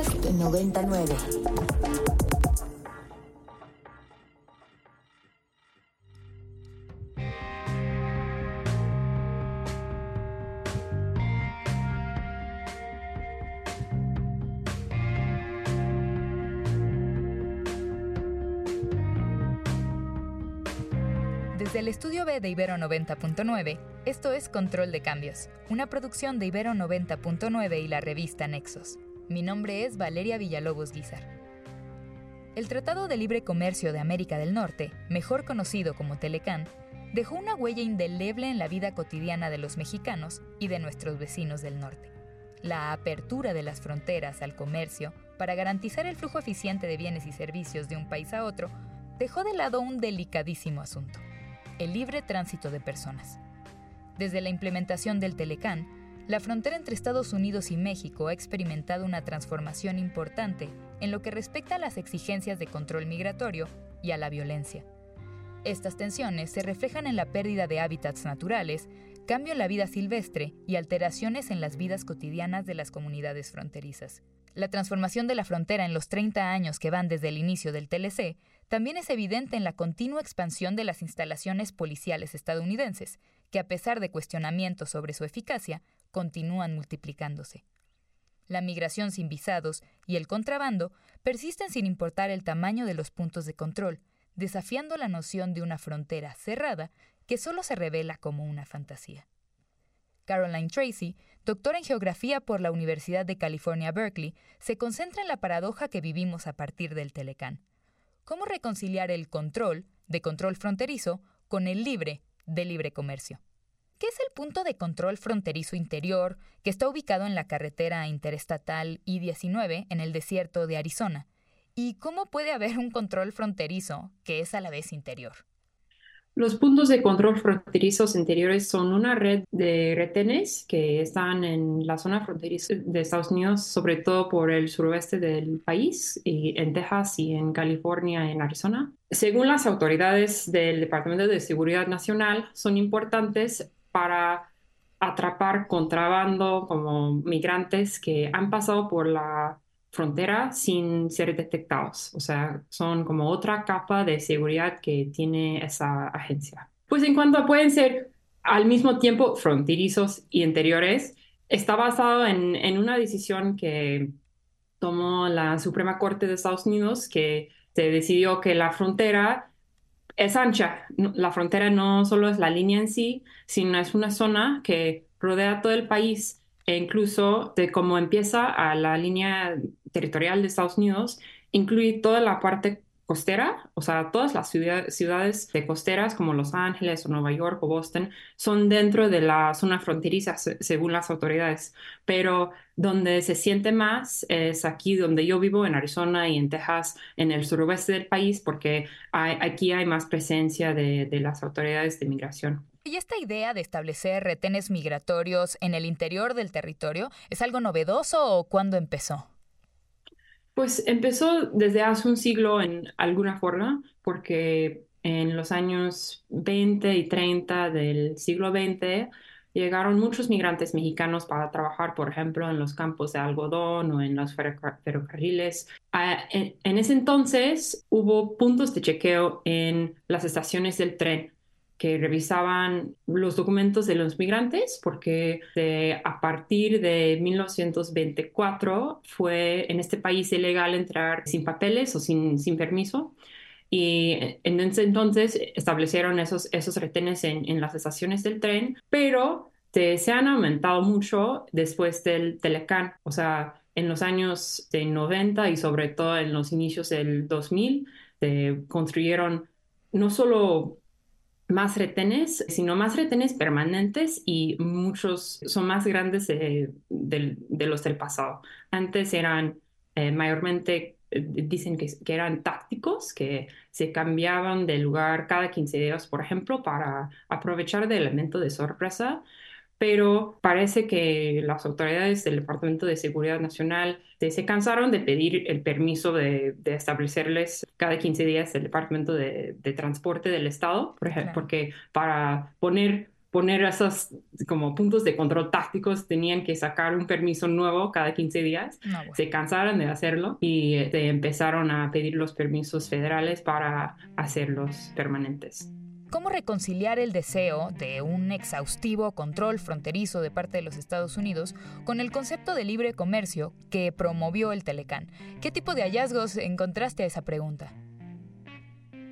Podcast 99. Desde el estudio B de Ibero 90.9, esto es Control de Cambios, una producción de Ibero 90.9 y la revista Nexos. Mi nombre es Valeria Villalobos Guizar. El Tratado de Libre Comercio de América del Norte, mejor conocido como Telecán, dejó una huella indeleble en la vida cotidiana de los mexicanos y de nuestros vecinos del norte. La apertura de las fronteras al comercio para garantizar el flujo eficiente de bienes y servicios de un país a otro dejó de lado un delicadísimo asunto el libre tránsito de personas. Desde la implementación del Telecán, la frontera entre Estados Unidos y México ha experimentado una transformación importante en lo que respecta a las exigencias de control migratorio y a la violencia. Estas tensiones se reflejan en la pérdida de hábitats naturales, cambio en la vida silvestre y alteraciones en las vidas cotidianas de las comunidades fronterizas. La transformación de la frontera en los 30 años que van desde el inicio del TLC también es evidente en la continua expansión de las instalaciones policiales estadounidenses, que a pesar de cuestionamientos sobre su eficacia, continúan multiplicándose. La migración sin visados y el contrabando persisten sin importar el tamaño de los puntos de control, desafiando la noción de una frontera cerrada que solo se revela como una fantasía. Caroline Tracy, doctora en geografía por la Universidad de California, Berkeley, se concentra en la paradoja que vivimos a partir del Telecán cómo reconciliar el control, de control fronterizo, con el libre, de libre comercio. ¿Qué es el punto de control fronterizo interior que está ubicado en la carretera interestatal I-19 en el desierto de Arizona? ¿Y cómo puede haber un control fronterizo que es a la vez interior? Los puntos de control fronterizos interiores son una red de retenes que están en la zona fronteriza de Estados Unidos, sobre todo por el suroeste del país, y en Texas y en California, en Arizona. Según las autoridades del Departamento de Seguridad Nacional, son importantes para atrapar contrabando como migrantes que han pasado por la frontera sin ser detectados. O sea, son como otra capa de seguridad que tiene esa agencia. Pues en cuanto a pueden ser al mismo tiempo fronterizos y interiores, está basado en, en una decisión que tomó la Suprema Corte de Estados Unidos, que se decidió que la frontera es ancha. La frontera no solo es la línea en sí, sino es una zona que rodea todo el país e incluso de cómo empieza a la línea territorial de Estados Unidos, incluye toda la parte costera, o sea, todas las ciudades de costeras como Los Ángeles o Nueva York o Boston son dentro de la zona fronteriza según las autoridades, pero donde se siente más es aquí donde yo vivo, en Arizona y en Texas, en el suroeste del país, porque aquí hay más presencia de, de las autoridades de migración. ¿Y esta idea de establecer retenes migratorios en el interior del territorio es algo novedoso o cuándo empezó? Pues empezó desde hace un siglo en alguna forma, porque en los años 20 y 30 del siglo XX llegaron muchos migrantes mexicanos para trabajar, por ejemplo, en los campos de algodón o en los ferrocarriles. Ah, en ese entonces hubo puntos de chequeo en las estaciones del tren que revisaban los documentos de los migrantes, porque a partir de 1924 fue en este país ilegal entrar sin papeles o sin, sin permiso. Y en ese entonces establecieron esos, esos retenes en, en las estaciones del tren, pero se han aumentado mucho después del Telecán. O sea, en los años de 90 y sobre todo en los inicios del 2000, se construyeron no solo más retenes, sino más retenes permanentes y muchos son más grandes de, los del pasado. Antes eran eh, mayormente, eh, dicen que, que, eran tácticos, que se cambiaban de lugar cada 15 días, por ejemplo, para aprovechar de elemento de sorpresa pero parece que las autoridades del Departamento de Seguridad Nacional se cansaron de pedir el permiso de, establecerles cada 15 días el Departamento de, Transporte del Estado, por ejemplo, porque para poner poner esos como puntos de control tácticos, tenían que sacar un permiso nuevo cada 15 días. Se cansaron de hacerlo y este, empezaron a pedir los permisos federales para hacerlos permanentes. ¿Cómo reconciliar el deseo de un exhaustivo control fronterizo de parte de los Estados Unidos con el concepto de libre comercio que promovió el Telecán? ¿Qué tipo de hallazgos encontraste a esa pregunta?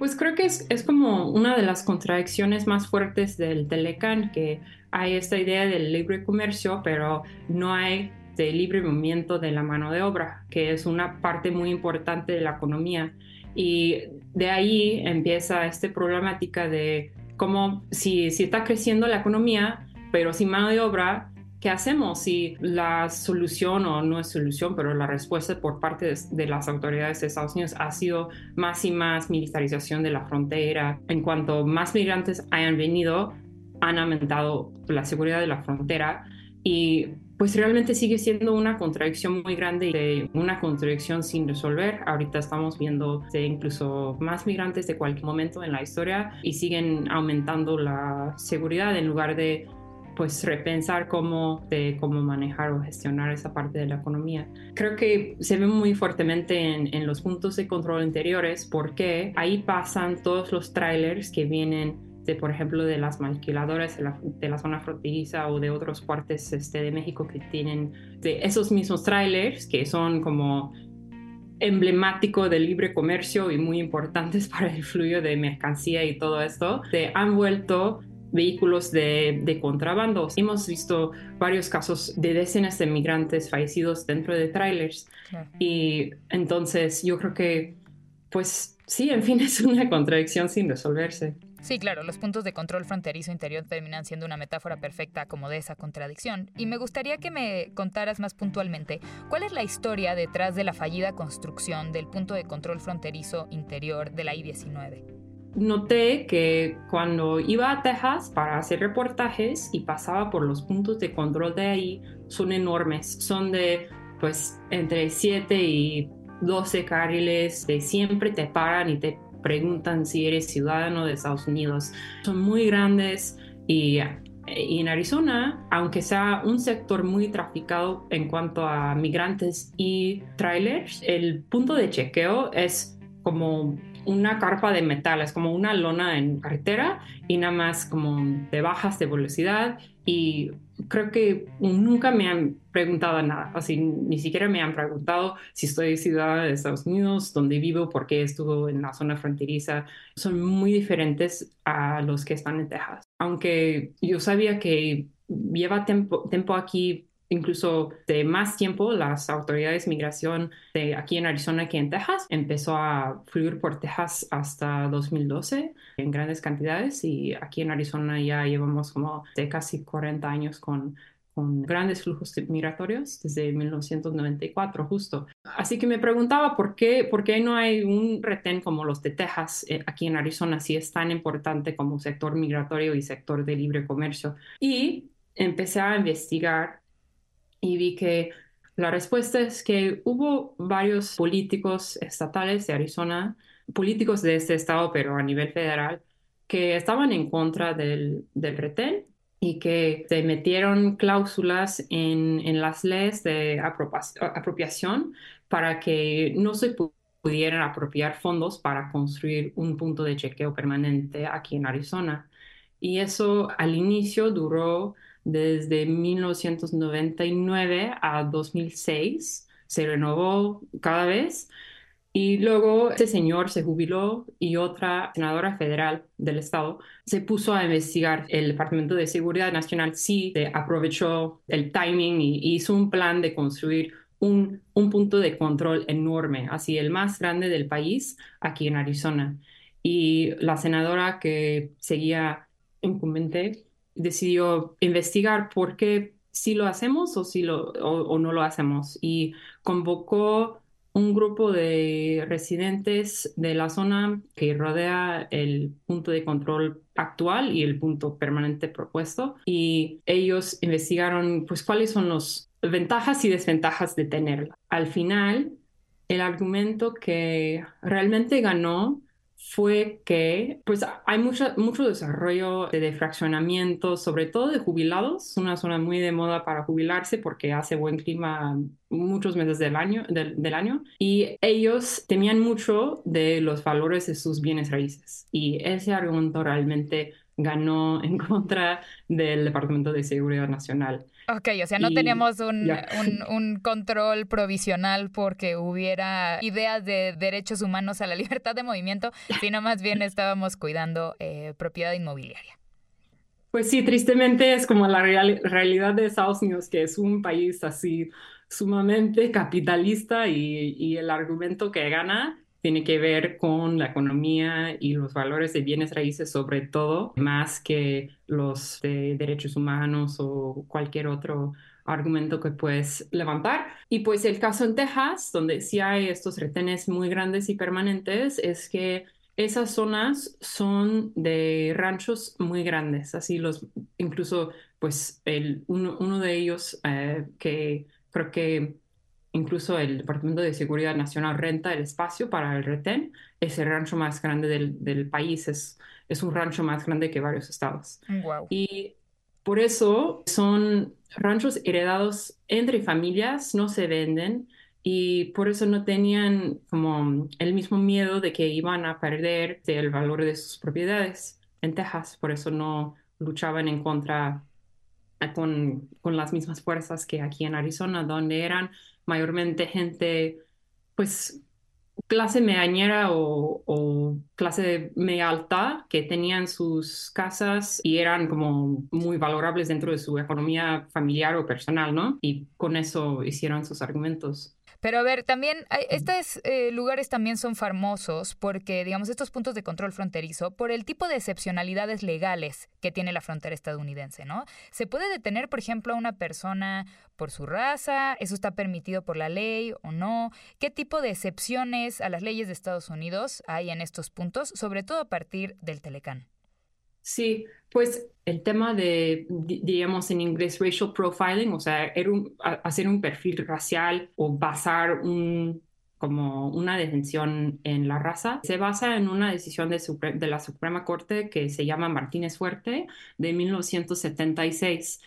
Pues creo que es, como una de las contradicciones más fuertes del Telecán, que hay esta idea del libre comercio, pero no hay de libre movimiento de la mano de obra, que es una parte muy importante de la economía. Y de ahí empieza esta problemática de cómo si, si está creciendo la economía, pero sin mano de obra, ¿qué hacemos si la solución, o no es solución, pero la respuesta por parte de, las autoridades de Estados Unidos ha sido más y más militarización de la frontera? En cuanto más migrantes hayan venido, han aumentado la seguridad de la frontera y pues realmente sigue siendo una contradicción muy grande y una contradicción sin resolver. Ahorita estamos viendo incluso más migrantes de cualquier momento en la historia y siguen aumentando la seguridad en lugar de pues repensar cómo, de, cómo manejar o gestionar esa parte de la economía. Creo que se ve muy fuertemente en, en los puntos de control interiores porque ahí pasan todos los trailers que vienen por ejemplo, de las maquiladoras de la, de la, zona fronteriza o de otros partes este, de México que tienen de esos mismos trailers que son como emblemático del libre comercio y muy importantes para el flujo de mercancía y todo esto, se han vuelto vehículos de, de contrabando. Hemos visto varios casos de decenas de migrantes fallecidos dentro de trailers y entonces yo creo que pues sí, en fin, es una contradicción sin resolverse. Sí, claro, los puntos de control fronterizo interior terminan siendo una metáfora perfecta como de esa contradicción. Y me gustaría que me contaras más puntualmente cuál es la historia detrás de la fallida construcción del punto de control fronterizo interior de la I-19. Noté que cuando iba a Texas para hacer reportajes y pasaba por los puntos de control de ahí, son enormes, son de pues entre 7 y 12 carriles, de siempre te paran y te preguntan si eres ciudadano de Estados Unidos. Son muy grandes y, en Arizona, aunque sea un sector muy traficado en cuanto a migrantes y trailers, el punto de chequeo es como una carpa de metal, es como una lona en carretera y nada más como de bajas de velocidad y creo que nunca me han preguntado nada, así ni siquiera me han preguntado si estoy ciudadana de Estados Unidos, dónde vivo, por qué estuvo en la zona fronteriza. Son muy diferentes a los que están en Texas. Aunque yo sabía que lleva tiempo, tiempo aquí incluso de más tiempo, las autoridades de migración de aquí en Arizona que en Texas empezó a fluir por Texas hasta 2012 en grandes cantidades y aquí en Arizona ya llevamos como de casi 40 años con con grandes flujos migratorios desde 1994 justo. Así que me preguntaba por qué, por qué no hay un retén como los de Texas eh, aquí en Arizona, si es tan importante como sector migratorio y sector de libre comercio. Y empecé a investigar y vi que la respuesta es que hubo varios políticos estatales de Arizona, políticos de este estado, pero a nivel federal, que estaban en contra del, del retén y que se metieron cláusulas en, en las leyes de apropiación para que no se pudieran apropiar fondos para construir un punto de chequeo permanente aquí en Arizona. Y eso al inicio duró desde 1999 a 2006, se renovó cada vez. Y luego ese señor se jubiló y otra senadora federal del estado se puso a investigar. El Departamento de Seguridad Nacional sí aprovechó el timing y hizo un plan de construir un, un punto de control enorme, así el más grande del país, aquí en Arizona. Y la senadora que seguía incumbente decidió investigar por qué si lo hacemos o, si lo, o, no lo hacemos y convocó un grupo de residentes de la zona que rodea el punto de control actual y el punto permanente propuesto y ellos investigaron pues cuáles son las ventajas y desventajas de tenerla. Al final, el argumento que realmente ganó fue que pues hay mucha, mucho desarrollo de fraccionamiento, sobre todo de jubilados, una zona muy de moda para jubilarse porque hace buen clima muchos meses del año, del, del, año y ellos temían mucho de los valores de sus bienes raíces y ese argumento realmente ganó en contra del Departamento de Seguridad Nacional. Ok, o sea, no teníamos un, un, control provisional porque hubiera ideas de derechos humanos a la libertad de movimiento, sino más bien estábamos cuidando eh, propiedad inmobiliaria. Pues sí, tristemente es como la realidad de Estados Unidos, que es un país así sumamente capitalista y, y el argumento que gana tiene que ver con la economía y los valores de bienes raíces sobre todo, más que los de derechos humanos o cualquier otro argumento que puedes levantar. Y pues el caso en Texas, donde sí hay estos retenes muy grandes y permanentes, es que esas zonas son de ranchos muy grandes, así los, incluso pues el, uno, de ellos eh, que creo que Incluso el Departamento de Seguridad Nacional renta el espacio para el retén. Es el rancho más grande del, del país, es, es un rancho más grande que varios estados. Wow. Y por eso son ranchos heredados entre familias, no se venden y por eso no tenían como el mismo miedo de que iban a perder el valor de sus propiedades en Texas. Por eso no luchaban en contra con, con las mismas fuerzas que aquí en Arizona, donde eran mayormente gente, pues, clase medianera o, o, clase media alta que tenían sus casas y eran como muy valorables dentro de su economía familiar o personal, ¿no? Y con eso hicieron sus argumentos. Pero a ver, también estos eh, lugares también son famosos porque, digamos, estos puntos de control fronterizo, por el tipo de excepcionalidades legales que tiene la frontera estadounidense, ¿no? Se puede detener, por ejemplo, a una persona por su raza, eso está permitido por la ley o no. ¿Qué tipo de excepciones a las leyes de Estados Unidos hay en estos puntos, sobre todo a partir del Telecán? Sí, pues el tema de, diríamos en inglés, racial profiling, o sea, hacer un perfil racial o basar como una detención en la raza, se basa en una decisión de, de la Suprema Corte que se llama Martínez Fuerte de 1976.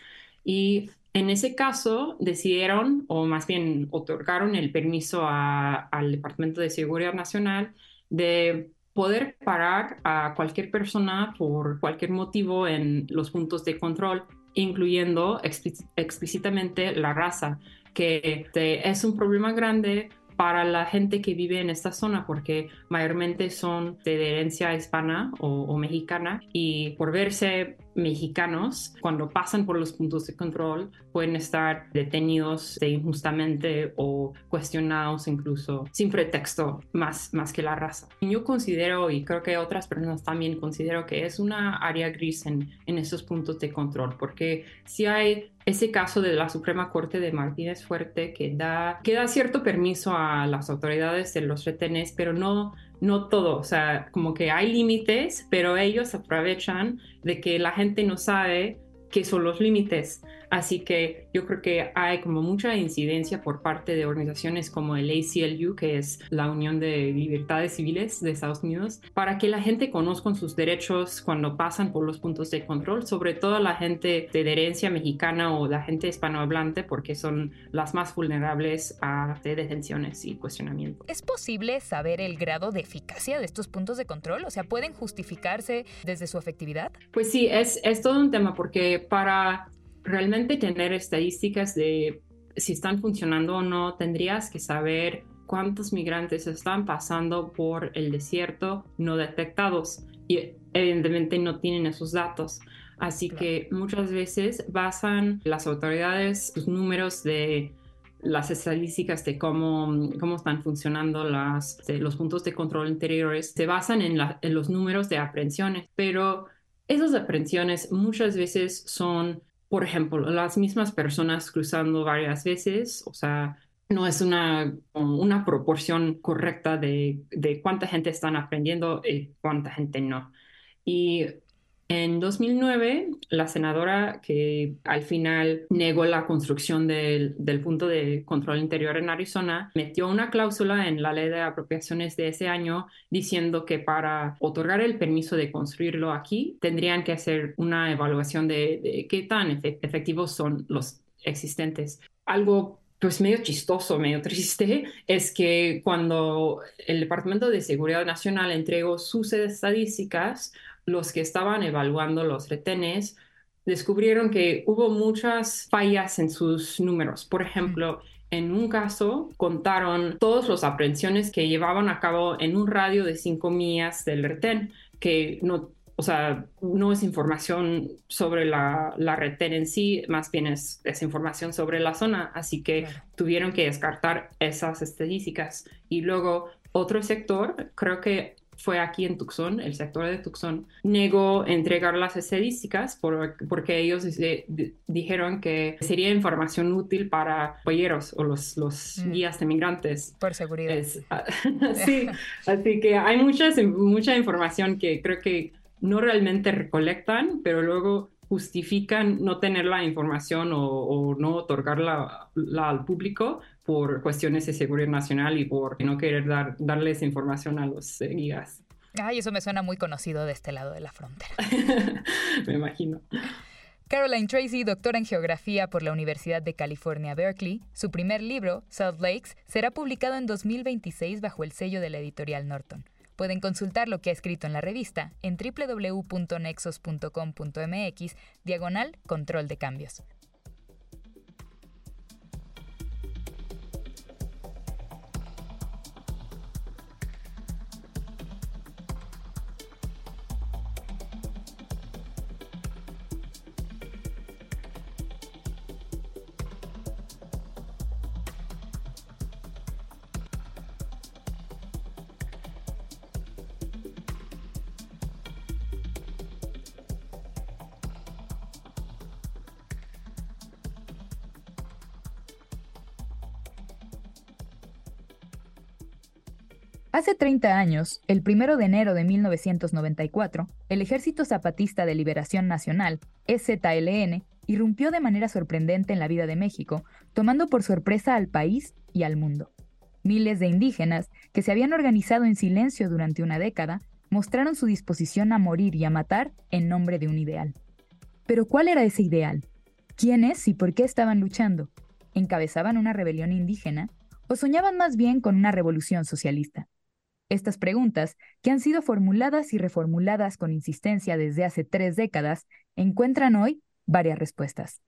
Y en ese caso decidieron, o más bien otorgaron el permiso al Departamento de Seguridad Nacional de poder parar a cualquier persona por cualquier motivo en los puntos de control, incluyendo explícitamente la raza, que es un problema grande para la gente que vive en esta zona, porque mayormente son de herencia hispana o, mexicana y por verse mexicanos, cuando pasan por los puntos de control, pueden estar detenidos injustamente o cuestionados incluso sin pretexto más, más que la raza. Yo considero, y creo que otras personas también considero que es una área gris en, en esos puntos de control, porque si hay ese caso de la Suprema Corte de Martínez Fuerte que da, que da cierto permiso a las autoridades de los retenes, pero no, no todo, o sea, como que hay límites, pero ellos aprovechan de que la gente no sabe qué son los límites. Así que yo creo que hay como mucha incidencia por parte de organizaciones como el ACLU, que es la Unión de Libertades Civiles de Estados Unidos, para que la gente conozca sus derechos cuando pasan por los puntos de control, sobre todo la gente de herencia mexicana o la gente hispanohablante, porque son las más vulnerables a detenciones y cuestionamiento. ¿Es posible saber el grado de eficacia de estos puntos de control? O sea, ¿pueden justificarse desde su efectividad? Pues sí, es, es todo un tema porque para realmente tener estadísticas de si están funcionando o no, tendrías que saber cuántos migrantes están pasando por el desierto no detectados y evidentemente no tienen esos datos. Así que muchas veces basan las autoridades sus números de las estadísticas de cómo, cómo están funcionando las, los puntos de control interiores, se basan en, en los números de aprehensiones, pero esas aprehensiones muchas veces son por ejemplo, las mismas personas cruzando varias veces, o sea, no es una, una proporción correcta de, de cuánta gente están aprendiendo y cuánta gente no. En 2009, la senadora que al final negó la construcción del, del, punto de control interior en Arizona metió una cláusula en la ley de apropiaciones de ese año diciendo que para otorgar el permiso de construirlo aquí tendrían que hacer una evaluación de, de qué tan efectivos son los existentes. Algo pues medio chistoso, medio triste, es que cuando el Departamento de Seguridad Nacional entregó sus estadísticas, los que estaban evaluando los retenes descubrieron que hubo muchas fallas en sus números. Por ejemplo, en un caso contaron todas las aprehensiones que llevaban a cabo en un radio de cinco millas del retén, que no o sea, no es información sobre la, la retén en sí, más bien es, es, información sobre la zona, así que tuvieron que descartar esas estadísticas. Y luego otro sector, creo que fue aquí en Tucson, el sector de Tucson, negó entregar las estadísticas por, porque ellos dijeron que sería información útil para polleros o los, los mm. guías de migrantes. Por seguridad. Ah, sí, así que hay muchas, mucha información que creo que no realmente recolectan, pero luego justifican no tener la información o, no otorgarla al público por cuestiones de seguridad nacional y por no querer dar, darles información a los eh, guías. Ay, eso me suena muy conocido de este lado de la frontera. me imagino. Caroline Tracy, doctora en geografía por la Universidad de California, Berkeley, su primer libro, Salt Lakes, será publicado en 2026 bajo el sello de la editorial Norton. Pueden consultar lo que ha escrito en la revista en www.nexos.com.mx, diagonal control de cambios. Hace 30 años, el 1 de enero de 1994, el Ejército Zapatista de Liberación Nacional, EZLN, irrumpió de manera sorprendente en la vida de México, tomando por sorpresa al país y al mundo. Miles de indígenas, que se habían organizado en silencio durante una década, mostraron su disposición a morir y a matar en nombre de un ideal. Pero ¿cuál era ese ideal? ¿Quiénes y por qué estaban luchando? ¿Encabezaban una rebelión indígena o soñaban más bien con una revolución socialista? Estas preguntas, que han sido formuladas y reformuladas con insistencia desde hace tres décadas, encuentran hoy varias respuestas.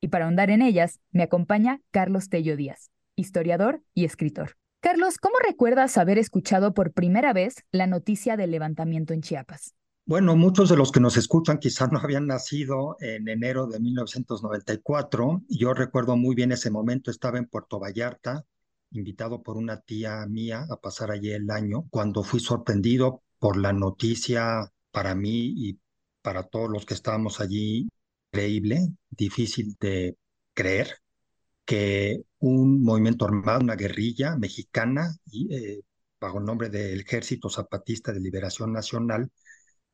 Y para ahondar en ellas, me acompaña Carlos Tello Díaz, historiador y escritor. Carlos, ¿cómo recuerdas haber escuchado por primera vez la noticia del levantamiento en Chiapas? Bueno, muchos de los que nos escuchan quizás no habían nacido en enero de 1994. Yo recuerdo muy bien ese momento, estaba en Puerto Vallarta, invitado por una tía mía a pasar allí el año, cuando fui sorprendido por la noticia para mí y para todos los que estábamos allí, increíble, difícil de creer, que un movimiento armado, una guerrilla mexicana, eh, bajo el nombre del Ejército Zapatista de Liberación Nacional,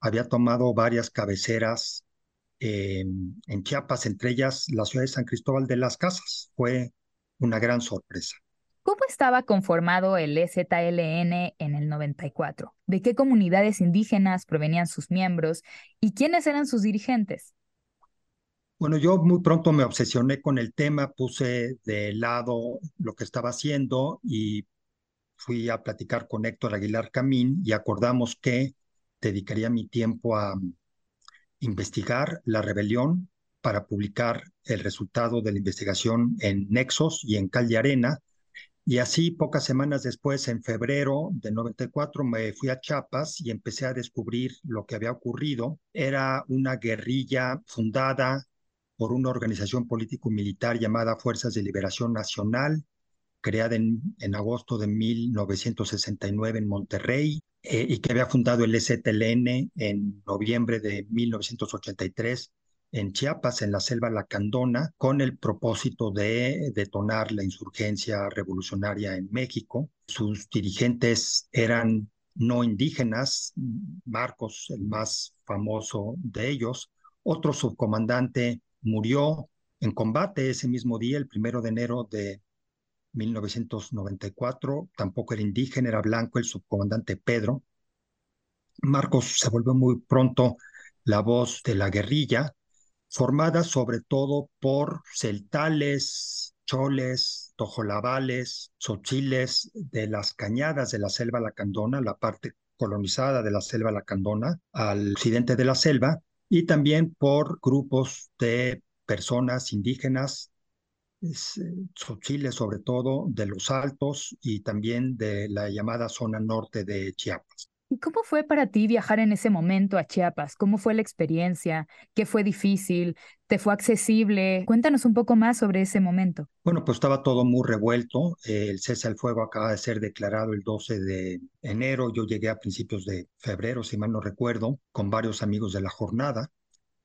había tomado varias cabeceras en Chiapas, entre ellas la ciudad de San Cristóbal de las Casas. Fue una gran sorpresa. ¿Cómo estaba conformado el EZLN en el 94? ¿De qué comunidades indígenas provenían sus miembros y quiénes eran sus dirigentes? Bueno, yo muy pronto me obsesioné con el tema, puse de lado lo que estaba haciendo y fui a platicar con Héctor Aguilar Camín y acordamos que dedicaría mi tiempo a investigar la rebelión para publicar el resultado de la investigación en Nexos y en Calle Arena y así, pocas semanas después, en febrero del 94, me fui a Chiapas y empecé a descubrir lo que había ocurrido. Era una guerrilla fundada por una organización político-militar llamada Fuerzas de Liberación Nacional, creada en, agosto de 1969 en Monterrey eh, y que había fundado el STLN en noviembre de 1983 en Chiapas, en la selva lacandona, con el propósito de detonar la insurgencia revolucionaria en México. Sus dirigentes eran no indígenas, Marcos, el más famoso de ellos. Otro subcomandante murió en combate ese mismo día, el primero de enero de 1994. Tampoco era indígena, era blanco, el subcomandante Pedro. Marcos se volvió muy pronto la voz de la guerrilla, formada sobre todo por celtales, choles, tojolabales, sochiles de las cañadas de la selva lacandona, la parte colonizada de la selva lacandona, al occidente de la selva, y también por grupos de personas indígenas, sochiles sobre todo, de los altos y también de la llamada zona norte de Chiapas. ¿Y cómo fue para ti viajar en ese momento a Chiapas? ¿Cómo fue la experiencia? ¿Qué fue difícil? ¿Te fue accesible? Cuéntanos un poco más sobre ese momento. Bueno, pues estaba todo muy revuelto. El cese al fuego acaba de ser declarado el 12 de enero. Yo llegué a principios de febrero, si mal no recuerdo, con varios amigos de la jornada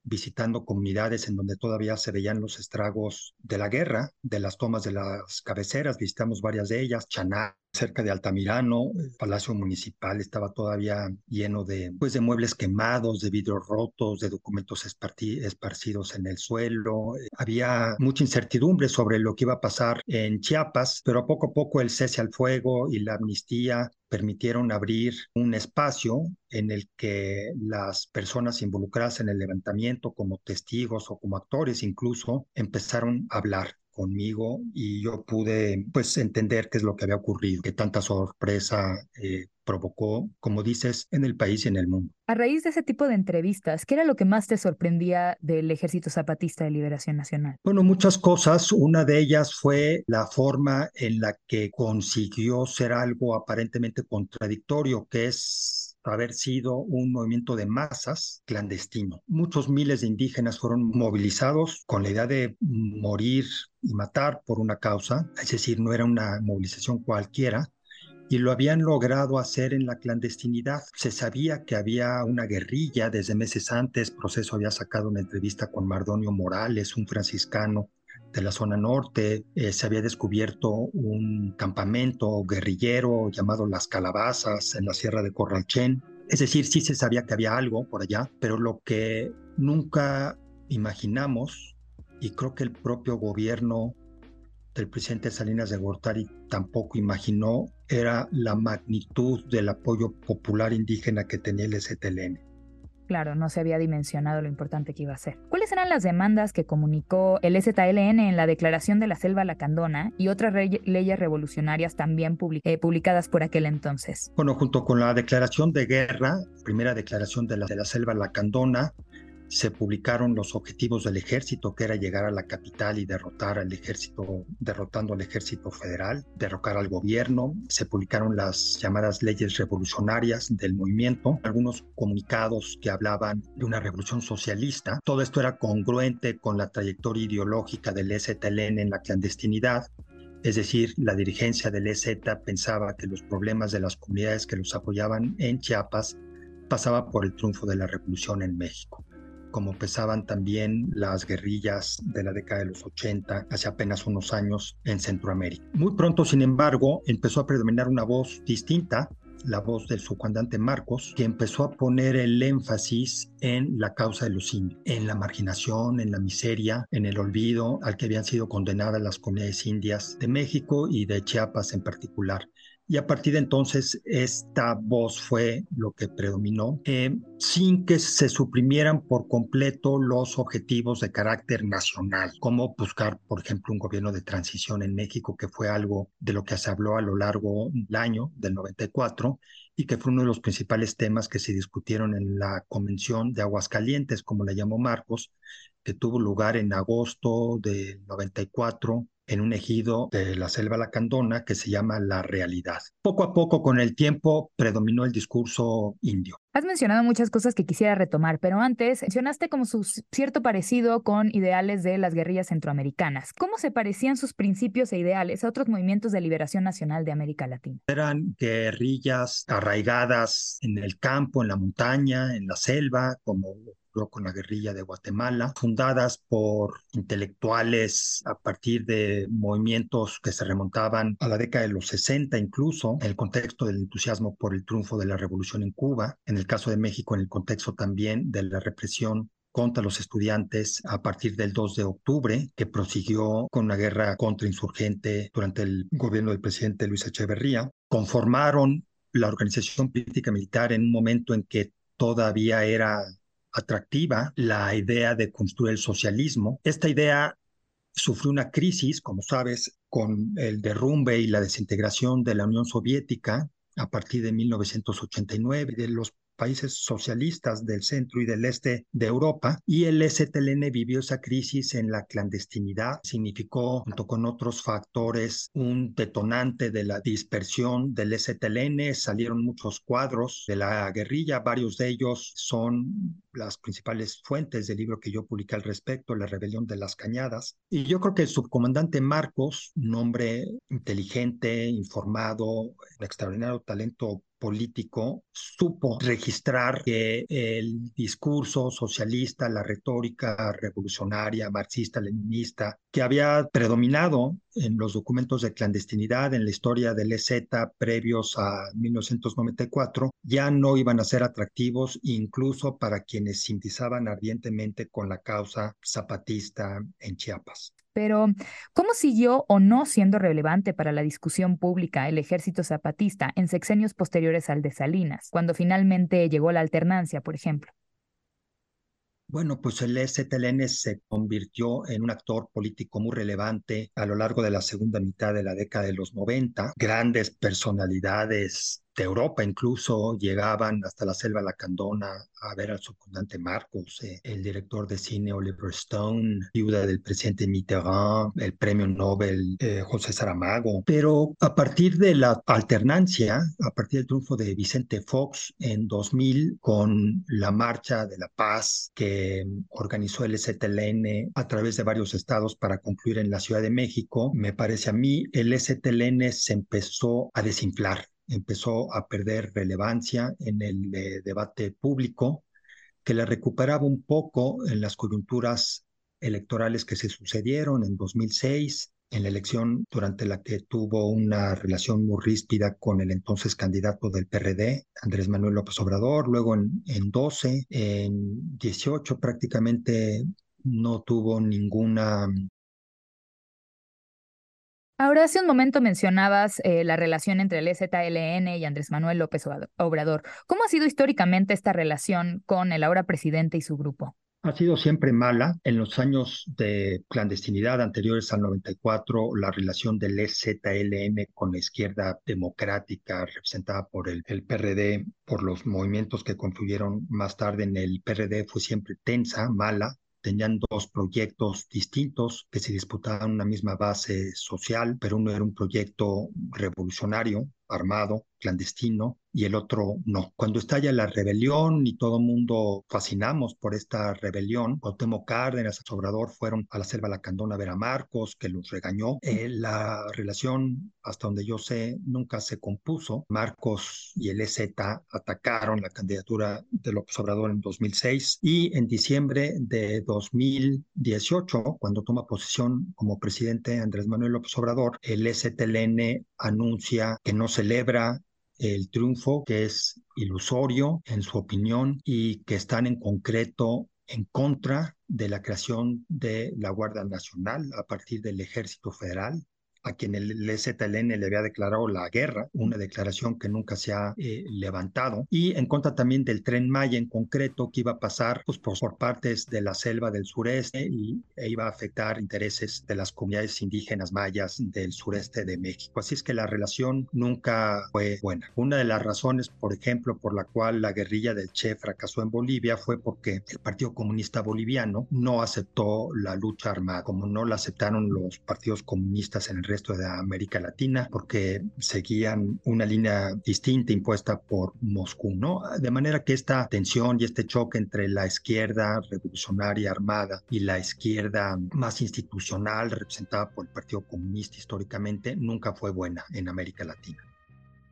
visitando comunidades en donde todavía se veían los estragos de la guerra, de las tomas de las cabeceras, visitamos varias de ellas, Chaná, cerca de Altamirano, el Palacio Municipal estaba todavía lleno de, pues, de muebles quemados, de vidrios rotos, de documentos esparcidos en el suelo. Había mucha incertidumbre sobre lo que iba a pasar en Chiapas, pero poco a poco el cese al fuego y la amnistía permitieron abrir un espacio en el que las personas involucradas en el levantamiento como testigos o como actores incluso empezaron a hablar conmigo y yo pude pues entender qué es lo que había ocurrido, que tanta sorpresa eh, provocó, como dices, en el país y en el mundo. A raíz de ese tipo de entrevistas, ¿qué era lo que más te sorprendía del Ejército Zapatista de Liberación Nacional? Bueno, muchas cosas. Una de ellas fue la forma en la que consiguió ser algo aparentemente contradictorio, que es haber sido un movimiento de masas clandestino. Muchos miles de indígenas fueron movilizados con la idea de morir y matar por una causa, es decir, no era una movilización cualquiera, y lo habían logrado hacer en la clandestinidad. Se sabía que había una guerrilla desde meses antes. Proceso había sacado una entrevista con Mardonio Morales, un franciscano de la zona norte. Eh, se había descubierto un campamento guerrillero llamado Las Calabazas en la Sierra de Corralchen. Es decir, sí se sabía que había algo por allá, pero lo que nunca imaginamos, y creo que el propio gobierno del presidente Salinas de Gortari tampoco imaginó, era la magnitud del apoyo popular indígena que tenía el STLN. Claro, no se había dimensionado lo importante que iba a ser. ¿Cuáles eran las demandas que comunicó el STLN en la Declaración de la Selva Lacandona y otras leyes revolucionarias también eh, publicadas por aquel entonces? Bueno, junto con la Declaración de Guerra, primera declaración de la, de la Selva Lacandona, se publicaron los objetivos del ejército, que era llegar a la capital y derrotar al ejército, derrotando al ejército federal, derrocar al gobierno. Se publicaron las llamadas leyes revolucionarias del movimiento, algunos comunicados que hablaban de una revolución socialista. Todo esto era congruente con la trayectoria ideológica del STLN en la clandestinidad. Es decir, la dirigencia del EZ pensaba que los problemas de las comunidades que los apoyaban en Chiapas pasaba por el triunfo de la revolución en México como pesaban también las guerrillas de la década de los 80, hace apenas unos años en Centroamérica. Muy pronto, sin embargo, empezó a predominar una voz distinta, la voz del subcomandante Marcos, que empezó a poner el énfasis en la causa de los indios, en la marginación, en la miseria, en el olvido al que habían sido condenadas las comunidades indias de México y de Chiapas en particular. Y a partir de entonces esta voz fue lo que predominó, eh, sin que se suprimieran por completo los objetivos de carácter nacional, como buscar, por ejemplo, un gobierno de transición en México, que fue algo de lo que se habló a lo largo del año del 94 y que fue uno de los principales temas que se discutieron en la Convención de Aguascalientes, como la llamó Marcos, que tuvo lugar en agosto del 94 en un ejido de la selva lacandona que se llama La Realidad. Poco a poco, con el tiempo, predominó el discurso indio. Has mencionado muchas cosas que quisiera retomar, pero antes mencionaste como su cierto parecido con ideales de las guerrillas centroamericanas. ¿Cómo se parecían sus principios e ideales a otros movimientos de liberación nacional de América Latina? Eran guerrillas arraigadas en el campo, en la montaña, en la selva, como con la guerrilla de Guatemala, fundadas por intelectuales a partir de movimientos que se remontaban a la década de los 60 incluso, en el contexto del entusiasmo por el triunfo de la revolución en Cuba, en el caso de México en el contexto también de la represión contra los estudiantes a partir del 2 de octubre, que prosiguió con una guerra contrainsurgente durante el gobierno del presidente Luis Echeverría. Conformaron la organización política militar en un momento en que todavía era atractiva la idea de construir el socialismo. Esta idea sufrió una crisis, como sabes, con el derrumbe y la desintegración de la Unión Soviética a partir de 1989, de los países socialistas del centro y del este de Europa y el STLN vivió esa crisis en la clandestinidad. Significó, junto con otros factores, un detonante de la dispersión del STLN. Salieron muchos cuadros de la guerrilla, varios de ellos son las principales fuentes del libro que yo publiqué al respecto, La rebelión de las cañadas. Y yo creo que el subcomandante Marcos, un hombre inteligente, informado, un extraordinario talento político supo registrar que el discurso socialista, la retórica revolucionaria, marxista, leninista, que había predominado en los documentos de clandestinidad en la historia del EZ previos a 1994, ya no iban a ser atractivos incluso para quienes simpatizaban ardientemente con la causa zapatista en Chiapas. Pero, ¿cómo siguió o no siendo relevante para la discusión pública el ejército zapatista en sexenios posteriores al de Salinas, cuando finalmente llegó la alternancia, por ejemplo? Bueno, pues el STLN se convirtió en un actor político muy relevante a lo largo de la segunda mitad de la década de los 90. Grandes personalidades de Europa incluso llegaban hasta la selva lacandona a ver al subcomandante Marcos, eh, el director de cine Oliver Stone, viuda del presidente Mitterrand, el premio Nobel eh, José Saramago. Pero a partir de la alternancia, a partir del triunfo de Vicente Fox en 2000 con la Marcha de la Paz que organizó el STLN a través de varios estados para concluir en la Ciudad de México, me parece a mí el STLN se empezó a desinflar empezó a perder relevancia en el eh, debate público, que la recuperaba un poco en las coyunturas electorales que se sucedieron en 2006, en la elección durante la que tuvo una relación muy ríspida con el entonces candidato del PRD, Andrés Manuel López Obrador, luego en, en 12, en 18 prácticamente no tuvo ninguna Ahora, hace un momento mencionabas eh, la relación entre el EZLN y Andrés Manuel López Obrador. ¿Cómo ha sido históricamente esta relación con el ahora presidente y su grupo? Ha sido siempre mala. En los años de clandestinidad anteriores al 94, la relación del EZLN con la izquierda democrática, representada por el, el PRD, por los movimientos que confluyeron más tarde en el PRD, fue siempre tensa, mala tenían dos proyectos distintos que se disputaban una misma base social, pero uno era un proyecto revolucionario, armado, clandestino, y el otro no. Cuando estalla la rebelión y todo el mundo fascinamos por esta rebelión, Cuauhtémoc Cárdenas, Obrador fueron a la selva Lacandona a ver a Marcos, que los regañó. Eh, la relación, hasta donde yo sé, nunca se compuso. Marcos y el EZ atacaron la candidatura de López Obrador en 2006 y en diciembre de 2018, cuando toma posesión como presidente Andrés Manuel López Obrador, el EZLN anuncia que no celebra el triunfo, que es ilusorio en su opinión y que están en concreto en contra de la creación de la Guardia Nacional a partir del Ejército Federal a quien el EZLN le había declarado la guerra, una declaración que nunca se ha eh, levantado, y en contra también del tren Maya en concreto, que iba a pasar pues, por, partes de la selva del sureste y, e iba a afectar intereses de las comunidades indígenas mayas del sureste de México. Así es que la relación nunca fue buena. Una de las razones, por ejemplo, por la cual la guerrilla del Che fracasó en Bolivia fue porque el Partido Comunista Boliviano no aceptó la lucha armada, como no la aceptaron los partidos comunistas en el resto de América Latina porque seguían una línea distinta impuesta por Moscú, ¿no? De manera que esta tensión y este choque entre la izquierda revolucionaria armada y la izquierda más institucional representada por el Partido Comunista históricamente nunca fue buena en América Latina.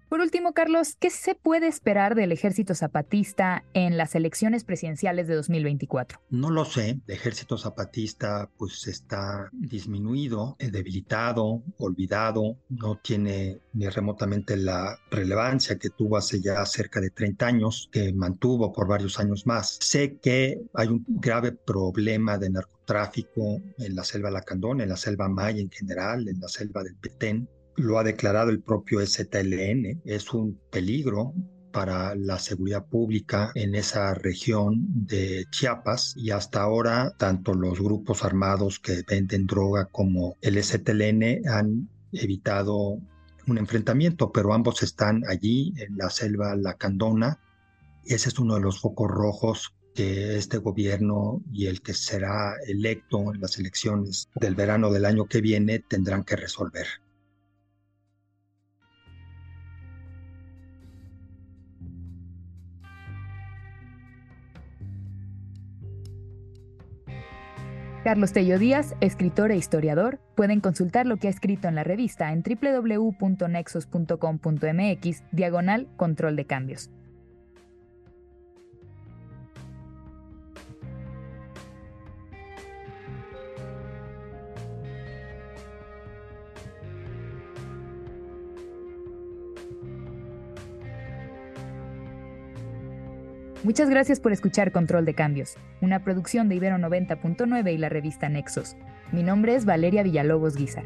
Por último, Carlos, ¿qué se puede esperar del ejército zapatista en las elecciones presidenciales de 2024? No lo sé. El ejército zapatista pues está disminuido, eh, debilitado, olvidado, no tiene ni remotamente la relevancia que tuvo hace ya cerca de 30 años, que mantuvo por varios años más. Sé que hay un grave problema de narcotráfico en la selva Lacandón, en la selva Maya en general, en la selva del Petén, lo ha declarado el propio STLN, es un peligro para la seguridad pública en esa región de Chiapas y hasta ahora tanto los grupos armados que venden droga como el STLN han evitado un enfrentamiento, pero ambos están allí en la selva Lacandona. Ese es uno de los focos rojos que este gobierno y el que será electo en las elecciones del verano del año que viene tendrán que resolver. Carlos Tello Díaz, escritor e historiador, pueden consultar lo que ha escrito en la revista en www.nexos.com.mx, diagonal control de cambios. Muchas gracias por escuchar Control de Cambios, una producción de Ibero 90.9 y la revista Nexos. Mi nombre es Valeria Villalobos Guizar.